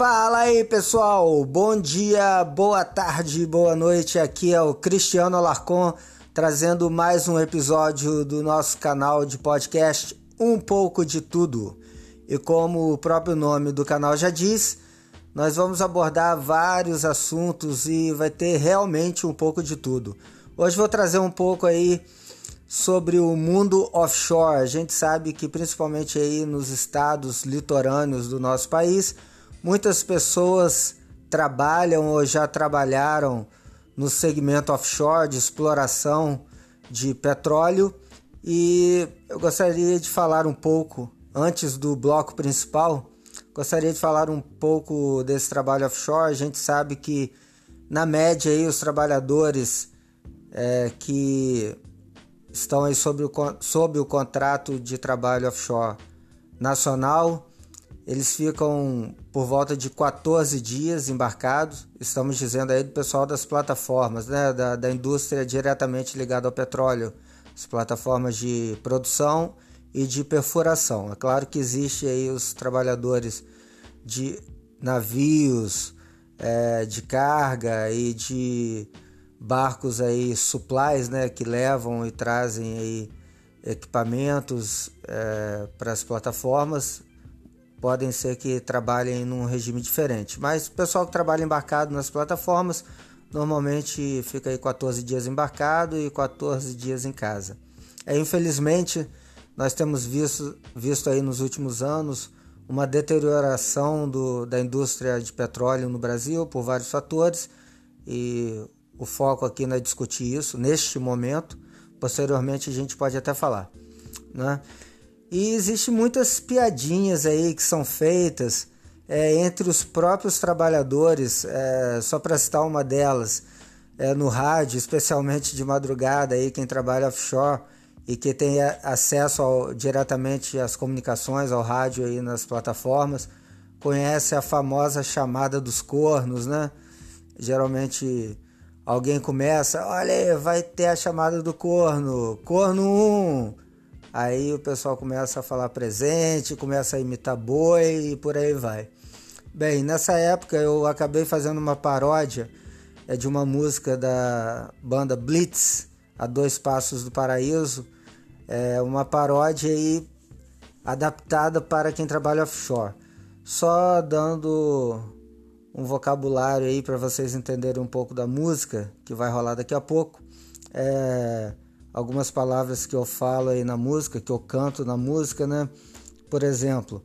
Fala aí pessoal, bom dia, boa tarde, boa noite. Aqui é o Cristiano Alarcon trazendo mais um episódio do nosso canal de podcast Um pouco de Tudo. E como o próprio nome do canal já diz, nós vamos abordar vários assuntos e vai ter realmente um pouco de tudo. Hoje vou trazer um pouco aí sobre o mundo offshore. A gente sabe que principalmente aí nos estados litorâneos do nosso país, Muitas pessoas trabalham ou já trabalharam no segmento offshore de exploração de petróleo e eu gostaria de falar um pouco antes do bloco principal. Gostaria de falar um pouco desse trabalho offshore. A gente sabe que na média aí os trabalhadores é, que estão aí sob o, sob o contrato de trabalho offshore nacional eles ficam por volta de 14 dias embarcados. Estamos dizendo aí do pessoal das plataformas, né? da, da indústria diretamente ligada ao petróleo, as plataformas de produção e de perfuração. É claro que existe aí os trabalhadores de navios, é, de carga e de barcos aí supplies, né, que levam e trazem aí equipamentos é, para as plataformas podem ser que trabalhem num regime diferente. Mas o pessoal que trabalha embarcado nas plataformas normalmente fica aí 14 dias embarcado e 14 dias em casa. É, infelizmente, nós temos visto, visto aí nos últimos anos uma deterioração do, da indústria de petróleo no Brasil por vários fatores e o foco aqui não é discutir isso neste momento. Posteriormente a gente pode até falar, né? E existe muitas piadinhas aí que são feitas é, entre os próprios trabalhadores, é, só para citar uma delas, é, no rádio, especialmente de madrugada, aí quem trabalha offshore e que tem acesso ao, diretamente às comunicações, ao rádio aí nas plataformas, conhece a famosa chamada dos cornos, né? Geralmente alguém começa, olha aí, vai ter a chamada do corno, corno 1, Aí o pessoal começa a falar presente, começa a imitar boi e por aí vai. Bem, nessa época eu acabei fazendo uma paródia é, de uma música da banda Blitz, A Dois Passos do Paraíso. É uma paródia aí adaptada para quem trabalha offshore. Só dando um vocabulário aí para vocês entenderem um pouco da música que vai rolar daqui a pouco. É algumas palavras que eu falo aí na música, que eu canto na música, né? Por exemplo,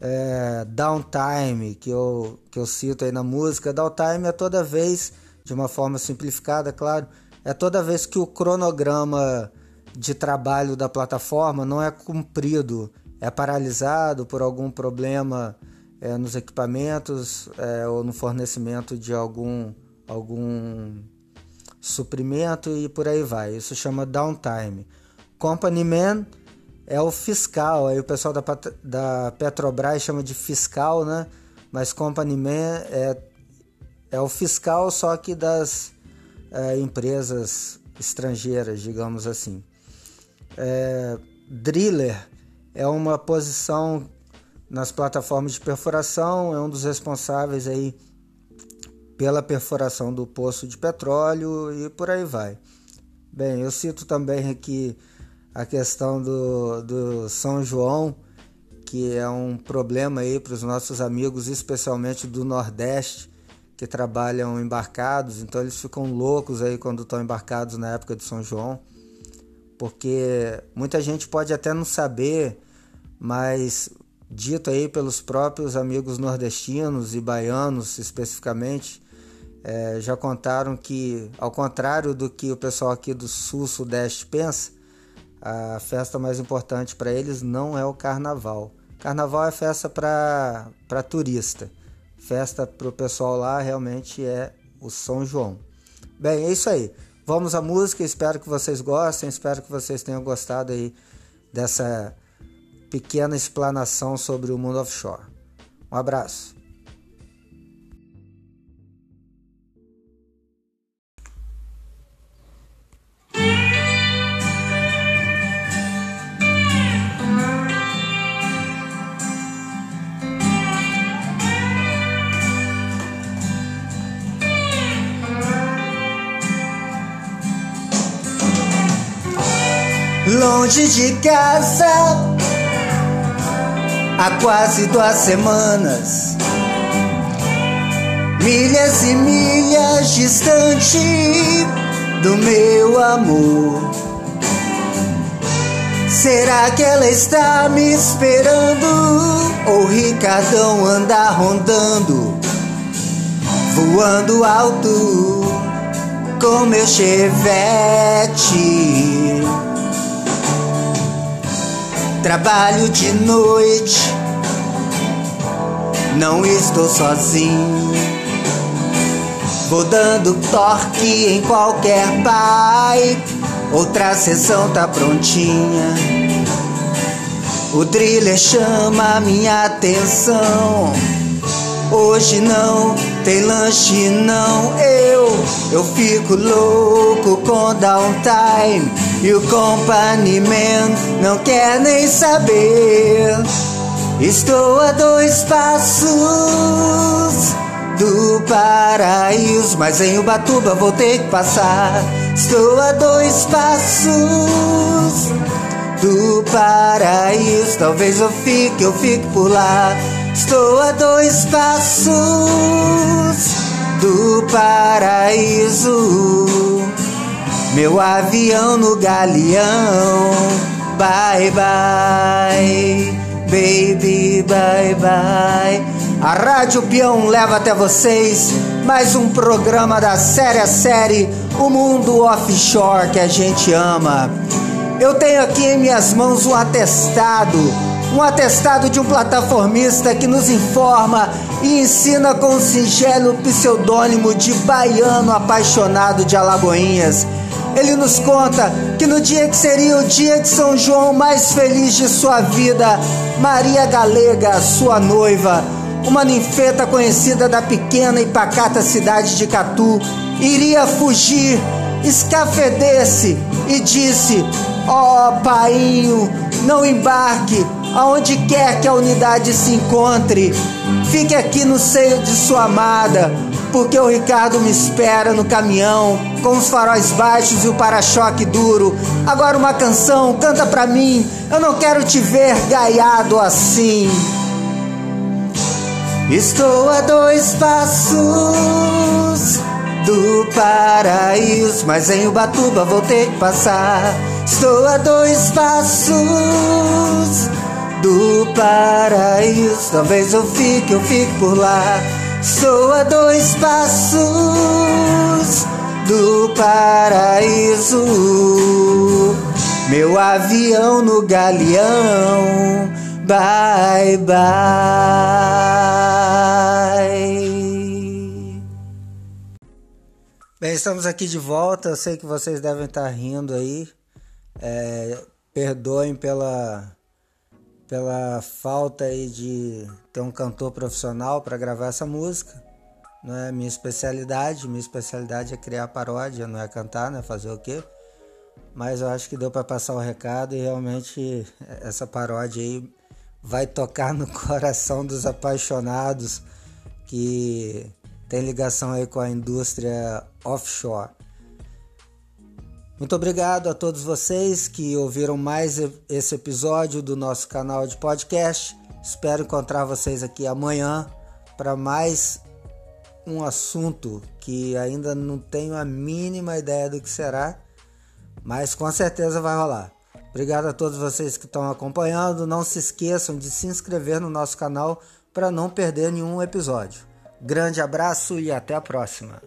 é, downtime, que eu, que eu cito aí na música. Downtime é toda vez, de uma forma simplificada, claro, é toda vez que o cronograma de trabalho da plataforma não é cumprido, é paralisado por algum problema é, nos equipamentos é, ou no fornecimento de algum, algum suprimento e por aí vai. Isso chama downtime. Company man é o fiscal, aí o pessoal da, da Petrobras chama de fiscal, né? Mas company man é, é o fiscal só que das é, empresas estrangeiras, digamos assim. É, driller é uma posição nas plataformas de perfuração, é um dos responsáveis aí pela perfuração do poço de petróleo e por aí vai. Bem, eu cito também aqui a questão do, do São João, que é um problema aí para os nossos amigos, especialmente do Nordeste, que trabalham embarcados, então eles ficam loucos aí quando estão embarcados na época de São João, porque muita gente pode até não saber, mas dito aí pelos próprios amigos nordestinos e baianos especificamente, é, já contaram que, ao contrário do que o pessoal aqui do sul-sudeste pensa, a festa mais importante para eles não é o carnaval. Carnaval é festa para turista. Festa para o pessoal lá realmente é o São João. Bem, é isso aí. Vamos à música. Espero que vocês gostem. Espero que vocês tenham gostado aí dessa pequena explanação sobre o mundo offshore. Um abraço. Longe de casa há quase duas semanas. Milhas e milhas distante do meu amor. Será que ela está me esperando? Ou Ricardão anda rondando, voando alto com meu chevette? Trabalho de noite, não estou sozinho. Vou dando torque em qualquer pipe. Outra sessão tá prontinha. O driller chama minha atenção. Hoje não tem lanche, não. Eu, eu fico louco com downtime. E o company não quer nem saber. Estou a dois passos do paraíso, mas em Ubatuba vou ter que passar. Estou a dois passos do paraíso, talvez eu fique, eu fique por lá. Estou a dois passos do paraíso. Meu avião no galeão. Bye bye, baby, bye bye. A Rádio Peão leva até vocês mais um programa da série a série O Mundo Offshore que a gente ama. Eu tenho aqui em minhas mãos um atestado, um atestado de um plataformista que nos informa e ensina com o singelo pseudônimo de baiano apaixonado de Alagoinhas. Ele nos conta que no dia que seria o dia de São João mais feliz de sua vida, Maria Galega, sua noiva, uma ninfeta conhecida da pequena e pacata cidade de Catu, iria fugir, escafedesse e disse: Ó oh, painho, não embarque aonde quer que a unidade se encontre. Fique aqui no seio de sua amada, porque o Ricardo me espera no caminhão, com os faróis baixos e o para-choque duro. Agora uma canção, canta pra mim, eu não quero te ver gaiado assim. Estou a dois passos do paraíso, mas em Ubatuba vou ter que passar. Estou a dois passos do paraíso, talvez eu fique, eu fique por lá. Estou a dois passos do paraíso, meu avião no galeão. Bye bye. Bem, estamos aqui de volta. Eu sei que vocês devem estar rindo aí. É, perdoem pela pela falta aí de ter um cantor profissional para gravar essa música. Não é minha especialidade. Minha especialidade é criar paródia, não é cantar, né? Fazer o quê? Mas eu acho que deu para passar o recado e realmente essa paródia aí vai tocar no coração dos apaixonados que tem ligação aí com a indústria offshore. Muito obrigado a todos vocês que ouviram mais esse episódio do nosso canal de podcast. Espero encontrar vocês aqui amanhã para mais um assunto que ainda não tenho a mínima ideia do que será, mas com certeza vai rolar. Obrigado a todos vocês que estão acompanhando. Não se esqueçam de se inscrever no nosso canal para não perder nenhum episódio. Grande abraço e até a próxima.